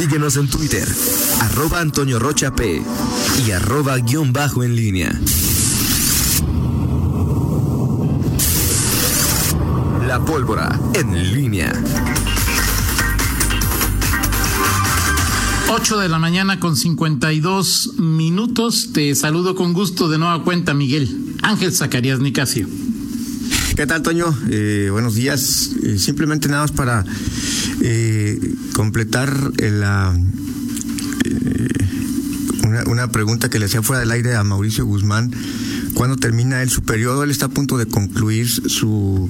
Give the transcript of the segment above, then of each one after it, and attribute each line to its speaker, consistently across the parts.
Speaker 1: Síguenos en Twitter, arroba Antonio Rocha P y arroba guion bajo en línea. La pólvora en línea.
Speaker 2: 8 de la mañana con 52 minutos. Te saludo con gusto de nueva cuenta, Miguel. Ángel Zacarías Nicasio.
Speaker 3: ¿Qué tal, Toño? Eh, buenos días. Eh, simplemente nada más para eh, completar la, una, una, pregunta que le hacía fuera del aire a Mauricio Guzmán. ¿Cuándo termina él su periodo? Él está a punto de concluir su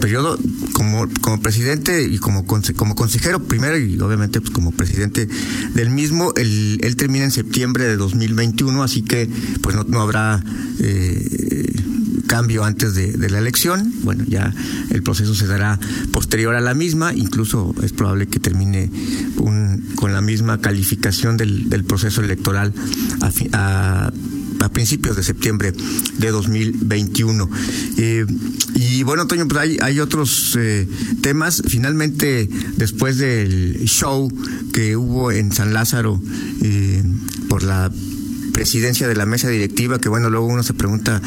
Speaker 3: periodo como, como presidente y como, como consejero primero y obviamente pues, como presidente del mismo. Él, él termina en septiembre de 2021, así que pues no, no habrá cambio antes de, la elección. Bueno, ya el proceso se dará posterior a la misma, incluso es probable que termine un, con la misma calificación del, proceso electoral a, a, a, principios de septiembre de 2021. Eh, y bueno, Toño, pues hay, hay otros eh, temas. Finalmente, después del show que hubo en San Lázaro eh, por la presidencia de la mesa directiva, que bueno, luego uno se pregunta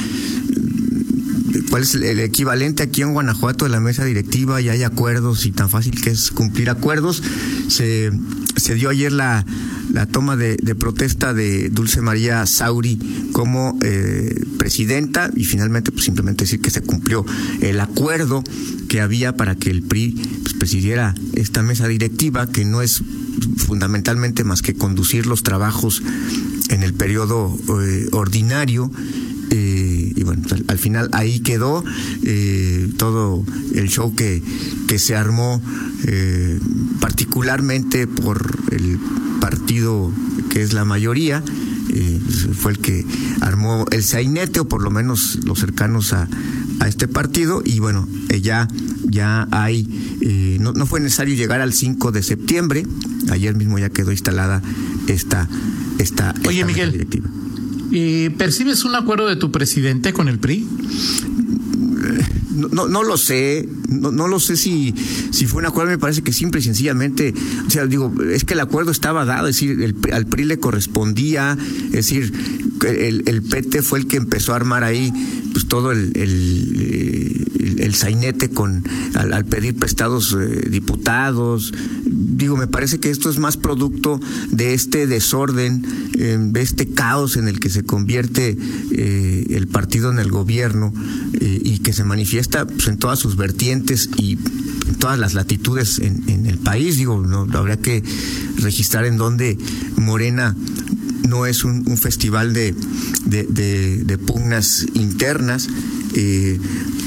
Speaker 3: cuál es el equivalente aquí en Guanajuato de la mesa directiva y hay acuerdos y tan fácil que es cumplir acuerdos. Se, se dio ayer la, la toma de, protesta de Dulce María Sauri como eh, presidenta y finalmente pues simplemente decir que se cumplió el acuerdo que había para que el PRI pues, presidiera esta mesa directiva que no es fundamentalmente más que conducir los trabajos en el periodo eh, ordinario eh, al, al, final ahí quedó eh, todo el show que, que se armó eh, particularmente por el partido que es la mayoría, eh, fue el que armó el sainete o por lo menos los cercanos a, a este partido y bueno, ya, ya hay, no, no fue necesario llegar al 5 de septiembre, ayer mismo ya quedó instalada esta, esta,
Speaker 2: Oye,
Speaker 3: esta
Speaker 2: Miguel.
Speaker 3: directiva.
Speaker 2: Eh, ¿Percibes un acuerdo de tu presidente con el PRI?
Speaker 3: No, no, no, lo sé, no, lo sé si, si fue un acuerdo, me parece que simple y sencillamente, o sea, digo, es que el acuerdo estaba dado, es decir, el, al PRI le correspondía, es decir, el, el PT fue el que empezó a armar ahí pues todo el, el, el, el sainete con al, pedir prestados eh, diputados. Digo, me parece que esto es más producto de este desorden, eh, de este caos en el que se convierte eh, el partido en el gobierno eh, y que se manifiesta pues, en todas sus vertientes y en todas las latitudes en, el país. Digo, no habría que registrar en donde Morena no es un, festival de, de, pugnas internas, eh,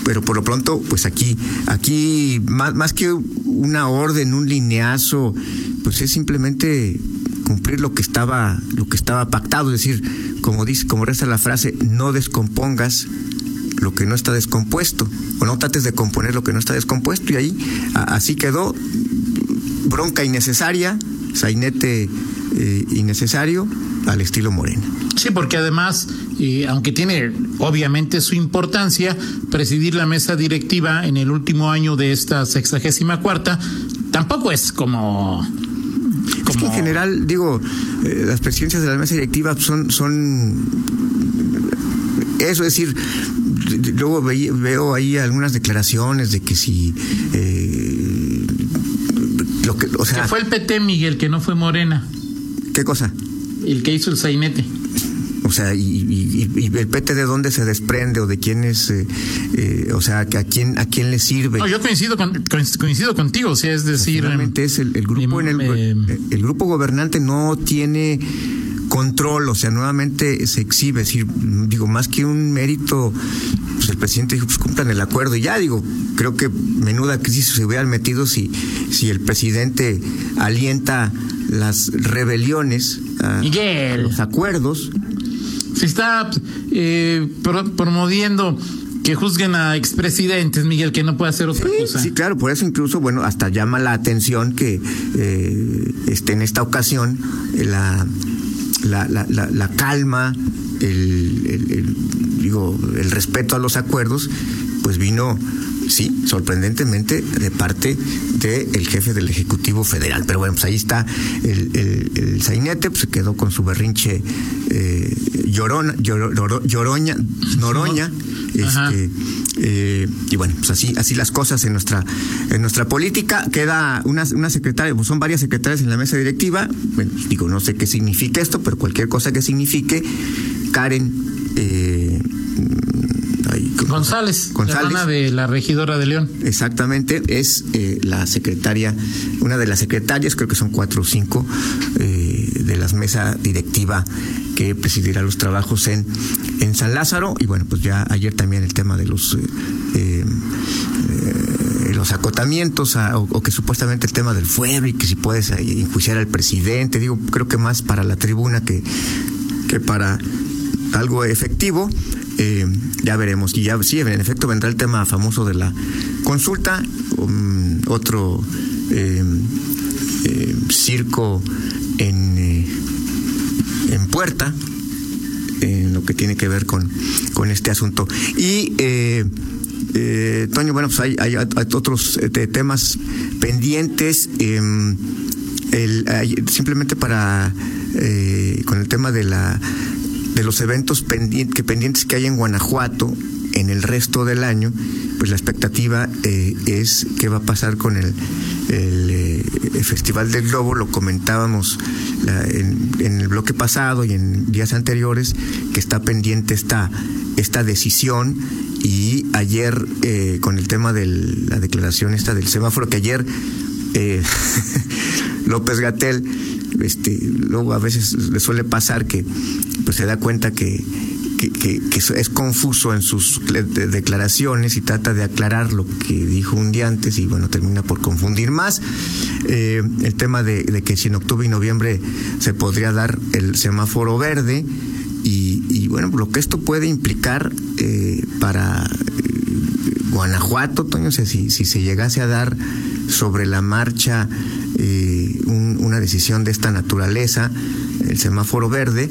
Speaker 3: pero por lo pronto, pues aquí, aquí más, más que una orden, un lineazo, pues es simplemente cumplir lo que estaba, lo que estaba pactado, es decir, como dice, como resta la frase, no descompongas lo que no está descompuesto, o no trates de componer lo que no está descompuesto, y ahí a, así quedó, bronca innecesaria, sainete eh, innecesario, al estilo Morena.
Speaker 2: Sí, porque además, eh, aunque tiene obviamente su importancia, presidir la mesa directiva en el último año de esta sexagésima cuarta, tampoco es como...
Speaker 3: como... Es que en general, digo, eh, las presidencias de la mesa directiva son, son eso, es decir, luego ve, veo ahí algunas declaraciones de que si... Eh,
Speaker 2: lo que, o sea, que fue el PT, Miguel, que no fue Morena.
Speaker 3: ¿Qué cosa?
Speaker 2: El que hizo el sainete.
Speaker 3: O sea, y, y, y, el PT de dónde se desprende o de quién es, eh, eh, o sea, a quién a quién le sirve.
Speaker 2: No, yo coincido con, coincido contigo, o sea, es decir,
Speaker 3: realmente es el, el grupo en el, eh, el grupo gobernante no tiene control, o sea, nuevamente se exhibe, es decir, digo, más que un mérito, pues el presidente dijo, pues cumplan el acuerdo y ya, digo, creo que menuda crisis se hubieran metido si, si el presidente alienta las rebeliones a, a los acuerdos.
Speaker 2: Se está eh, pro promoviendo que juzguen a expresidentes, Miguel, que no puede hacer otra
Speaker 3: sí,
Speaker 2: cosa.
Speaker 3: Sí, claro, por eso incluso, bueno, hasta llama la atención que eh, este, en esta ocasión la, la, la, la, la calma, el, el, el, digo, el respeto a los acuerdos, pues vino sí, sorprendentemente de parte del jefe del Ejecutivo Federal. Pero bueno, pues ahí está el, el, sainete, pues se quedó con su berrinche eh, llorona, lloroña, noroña. Este, eh, y bueno, pues así, así las cosas en nuestra, en nuestra política. Queda una, una secretaria, pues son varias secretarias en la mesa directiva. Bueno, digo, no sé qué significa esto, pero cualquier cosa que signifique, Karen eh,
Speaker 2: González, González, de la regidora de León.
Speaker 3: Exactamente, es eh, la secretaria, una de las secretarias, creo que son cuatro o cinco, de las mesa directiva que presidirá los trabajos en, en San Lázaro. Y bueno, pues ya ayer también el tema de los eh, los acotamientos o, que supuestamente el tema del fuego y que si puedes enjuiciar al presidente, digo, creo que más para la tribuna que, que para algo efectivo. Eh, ya veremos. Y ya sí, en efecto vendrá el tema famoso de la consulta, um, otro eh, eh, circo en, en puerta, en lo que tiene que ver con, con este asunto. Y Toño, bueno, pues hay, hay, otros temas pendientes. Em, simplemente para con el tema de la de los eventos pendientes que, pendientes que hay en Guanajuato en el resto del año, pues la expectativa eh, es qué va a pasar con el, eh, Festival del Globo, lo comentábamos en, el bloque pasado y en días anteriores, que está pendiente esta, esta decisión. Y ayer eh, con el tema de la declaración esta del semáforo, que ayer López Gatel, este, luego a veces le suele pasar que pues se da cuenta que, es confuso en sus declaraciones y trata de aclarar lo que dijo un día antes y bueno, termina por confundir más. Eh, el tema de, que si en octubre y noviembre se podría dar el semáforo verde y, bueno, lo que esto puede implicar eh, para eh, Guanajuato, Toño, si, si se llegase a dar sobre la marcha una decisión de esta naturaleza, el semáforo verde,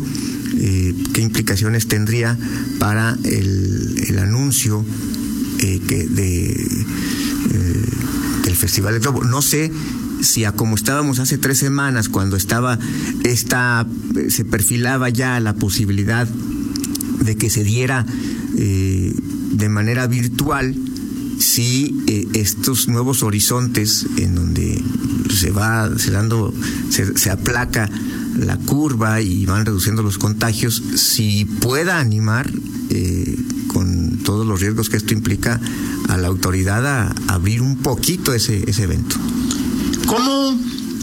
Speaker 3: eh, qué implicaciones tendría para el, el anuncio eh, de, eh, del Festival de Globo. No sé si a como estábamos hace tres semanas, cuando estaba esta, se perfilaba ya la posibilidad de que se diera de manera virtual, si estos nuevos horizontes en donde se va se dando, se, se aplaca la curva y van reduciendo los contagios, si pueda animar eh, con todos los riesgos que esto implica a la autoridad a, abrir un poquito ese, ese evento.
Speaker 2: ¿Cómo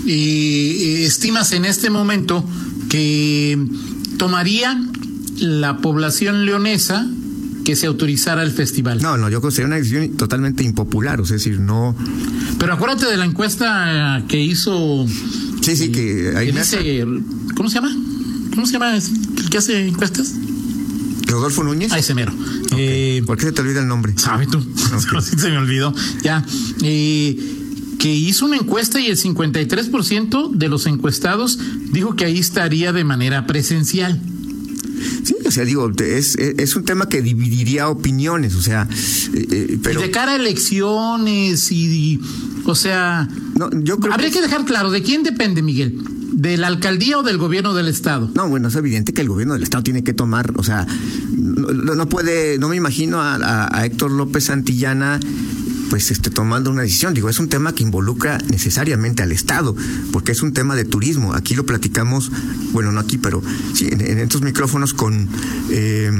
Speaker 2: eh, estimas en este momento que tomaría la población leonesa que se autorizara el festival.
Speaker 3: No, no, yo que sería una decisión totalmente impopular, o sea, es decir, no.
Speaker 2: Pero acuérdate de la encuesta que hizo
Speaker 3: Sí, sí, que
Speaker 2: ahí ¿Cómo se llama? ¿Cómo se llama el que hace encuestas?
Speaker 3: Rodolfo Núñez.
Speaker 2: Ah, ese mero.
Speaker 3: Eh, ¿Por qué se te olvida el nombre?
Speaker 2: Sabe tú. se me olvidó. Ya. Eh, que hizo una encuesta y el 53% de los encuestados dijo que ahí estaría de manera presencial.
Speaker 3: Sí, o sea, digo, es, es un tema que dividiría opiniones, o sea,
Speaker 2: eh, pero... Y de cara a elecciones y o sea, no, yo creo habría que... dejar claro de quién depende, Miguel. ¿De la alcaldía o del gobierno del estado?
Speaker 3: No, bueno, es evidente que el gobierno del estado tiene que tomar, o sea, no, puede, no me imagino a, Héctor López Santillana pues este, tomando una decisión. Digo, es un tema que involucra necesariamente al Estado, porque es un tema de turismo. Aquí lo platicamos, bueno, no aquí, pero sí, en, estos micrófonos con eh,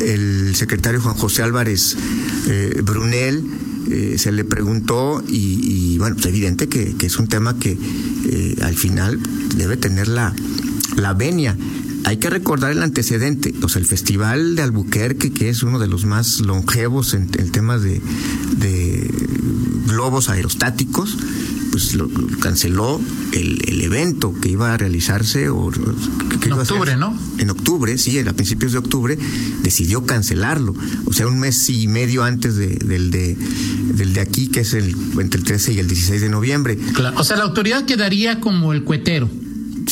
Speaker 3: el secretario Juan José Álvarez eh, Brunel eh, se le preguntó y, bueno, es evidente que, es un tema que eh, al final debe tener la, la venia. Hay que recordar el antecedente, o sea, el Festival de Albuquerque, que es uno de los más longevos en, el tema de, de globos aerostáticos, pues lo, canceló el, el, evento que iba a realizarse o
Speaker 2: en octubre, ¿no?
Speaker 3: En octubre, sí, a principios de octubre decidió cancelarlo, o sea, un mes y medio antes de, del de del de aquí que es el entre el 13 y el 16 de noviembre.
Speaker 2: Claro. O sea, la autoridad quedaría como el cuetero.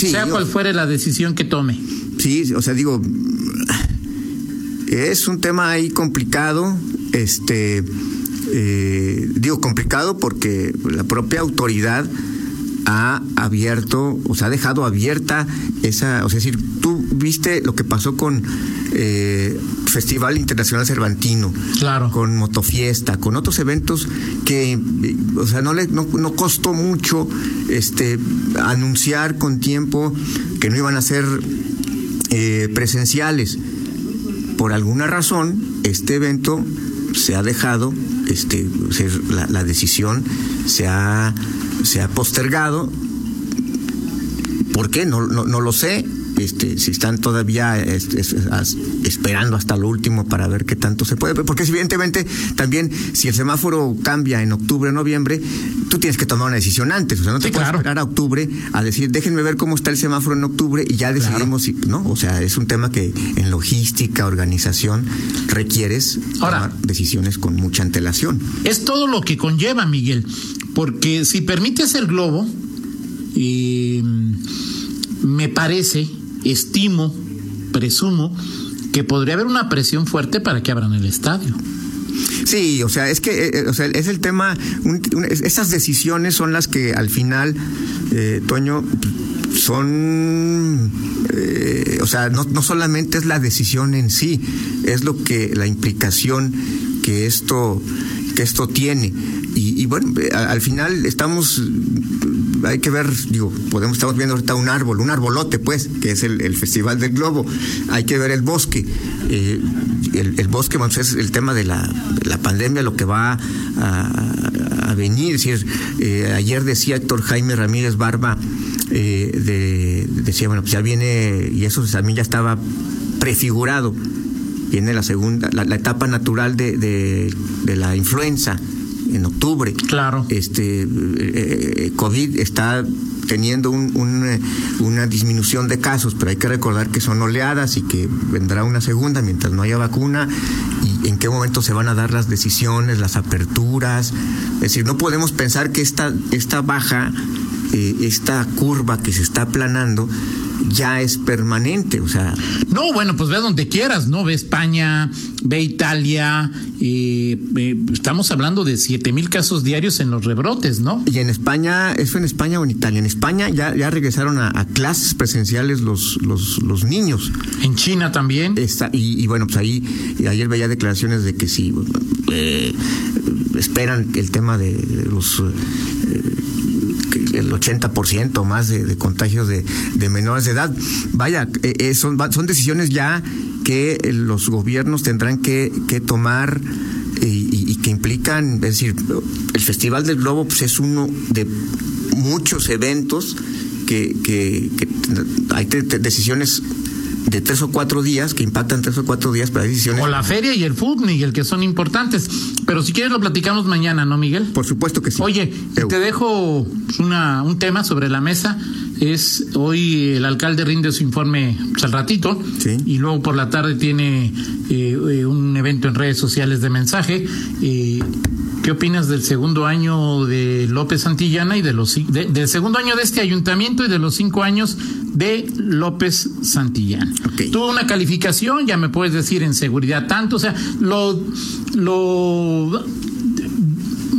Speaker 2: Sea cual fuere la decisión que tome.
Speaker 3: Sí, o sea, digo es un tema ahí complicado, este eh, digo complicado porque la propia autoridad ha abierto, o sea, ha dejado abierta esa, o sea, es decir, tú viste lo que pasó con eh, Festival Internacional Cervantino,
Speaker 2: Claro.
Speaker 3: con Motofiesta, con otros eventos que, o sea, no le, no, no costó mucho, este, anunciar con tiempo que no iban a ser eh, presenciales. Por alguna razón, este evento se ha dejado, este, la, la decisión se ha, se ha postergado. ¿Por qué? No, no, no lo sé. Este, si están todavía es- as- esperando hasta lo último para ver qué tanto se puede. Porque evidentemente también si el semáforo cambia en octubre o noviembre, tú tienes que tomar una decisión antes. O sea, no te
Speaker 2: Sí,
Speaker 3: puedes
Speaker 2: claro.
Speaker 3: esperar a octubre a decir, déjenme ver cómo está el semáforo en octubre y ya decidimos si, ¿no? O sea, es un tema que en logística, organización, requieres
Speaker 2: Ahora-
Speaker 3: tomar decisiones con mucha antelación.
Speaker 2: Es todo lo que conlleva, Miguel, porque si permites el globo, eh, me parece, estimo, presumo, que podría haber una presión fuerte para que abran el estadio.
Speaker 3: Sí, o sea, es que eh, eh, o sea, es el tema, esas decisiones son las que al final, eh, Toño, son, o sea, no, no solamente es la decisión en sí, es lo que, la implicación que esto, que esto tiene. Y, y bueno, al final estamos, hay que ver, digo, podemos, estamos viendo ahorita un árbol, un arbolote, pues, que es el, Festival del Globo. Hay que ver el bosque. Eh, el, el bosque, bueno, es el tema de la, de la pandemia, lo que va a, venir. Es eh, ayer decía Héctor Jaime Ramírez Barba, eh, de, decía, bueno, pues ya viene, y eso también ya estaba prefigurado viene la segunda, la, etapa natural de la influenza en octubre.
Speaker 2: Claro.
Speaker 3: Este eh, eh, COVID está teniendo un- un, eh, una disminución de casos, pero hay que recordar que son oleadas y que vendrá una segunda mientras no haya vacuna y en qué momento se van a dar las decisiones, las aperturas. Es decir, no podemos pensar que esta, esta baja, eh, esta curva que se está aplanando, ya es permanente. O sea,
Speaker 2: No, bueno, pues ve donde quieras, ¿no? Ve España, ve Italia, eh, eh, estamos hablando de siete mil casos diarios en los rebrotes, ¿no?
Speaker 3: Y en España, ¿eso en España o en Italia? En España ya, ya regresaron a, a clases presenciales los, los, los niños.
Speaker 2: En China también.
Speaker 3: Está, y, y bueno, pues ahí, y ayer veía declaraciones de que si eh, esperan el tema de los. El 80% o más de, contagios de, de menores de edad. Vaya, eh, eh, son, son decisiones ya que eh, los gobiernos tendrán que, que tomar y, que implican, es decir, el Festival del Globo pues, es uno de muchos eventos que, hay decisiones de tres o cuatro días que impactan tres o cuatro días, hay decisiones.
Speaker 2: O la feria y el fútbol, Miguel, que son importantes. Pero si quieres lo platicamos mañana, ¿no, Miguel?
Speaker 3: Por supuesto que sí.
Speaker 2: Oye,
Speaker 3: Eu.
Speaker 2: te dejo una, un tema sobre la mesa. Es hoy el alcalde rinde su informe pues, al ratito
Speaker 3: Sí.
Speaker 2: y luego por la tarde tiene eh, eh, un evento en redes sociales de mensaje. Eh, ¿Qué opinas del segundo año de López Santillana y de los de- del segundo año de este ayuntamiento y de los cinco años de López Santillana?
Speaker 3: Ok.
Speaker 2: Tuvo una calificación, ya me puedes decir en seguridad tanto, o sea, lo lo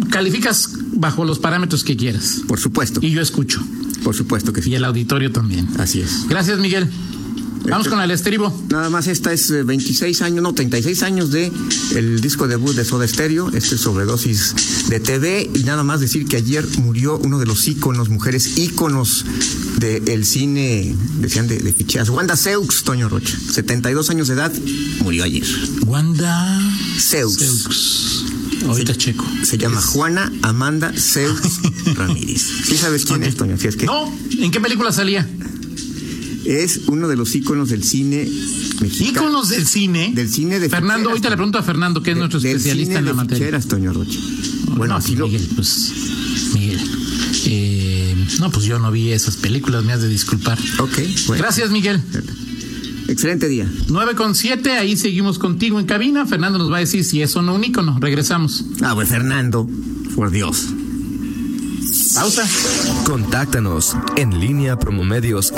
Speaker 2: calificas bajo los parámetros que quieras.
Speaker 3: Por supuesto.
Speaker 2: Y yo escucho.
Speaker 3: Por supuesto que
Speaker 2: Y
Speaker 3: sí.
Speaker 2: el auditorio también.
Speaker 3: Así es.
Speaker 2: Gracias, Miguel. Vamos con el estribo.
Speaker 3: Nada más esta es eh, 26 años, no, 36 años de el disco debut de Soda Stereo, este es sobredosis de TV y nada más decir que ayer murió uno de los íconos, mujeres íconos del cine, decían de, de ficheras, Wanda Seux, Toño Rocha, 72 años de edad, murió ayer.
Speaker 2: Wanda
Speaker 3: Seux.
Speaker 2: Seux. Ahorita checo.
Speaker 3: Se llama
Speaker 2: Es-
Speaker 3: Juana Amanda Seux Ramírez. ¿Sí sabes quién es, Toño? Si es que
Speaker 2: No, ¿en qué película salía?
Speaker 3: Es uno de los íconos del cine mexicano.
Speaker 2: Íconos del cine.
Speaker 3: Del cine de
Speaker 2: Fernando, ahorita le pregunto a Fernando, que es nuestro
Speaker 3: del
Speaker 2: especialista
Speaker 3: cine
Speaker 2: en la
Speaker 3: de
Speaker 2: materia.
Speaker 3: ficheras, Toño Rocha. Bueno,
Speaker 2: no,
Speaker 3: así lo,
Speaker 2: Miguel, pues, Miguel. eh, no, pues yo no vi esas películas, me has de disculpar.
Speaker 3: Ok, bueno.
Speaker 2: Gracias, Miguel.
Speaker 3: Excelente día.
Speaker 2: 9 con 7, ahí seguimos contigo en cabina. Fernando nos va a decir si es o no un ícono. Regresamos.
Speaker 3: Ah, pues Fernando, por Dios.
Speaker 2: Pausa.
Speaker 1: Contáctanos en línea promomedios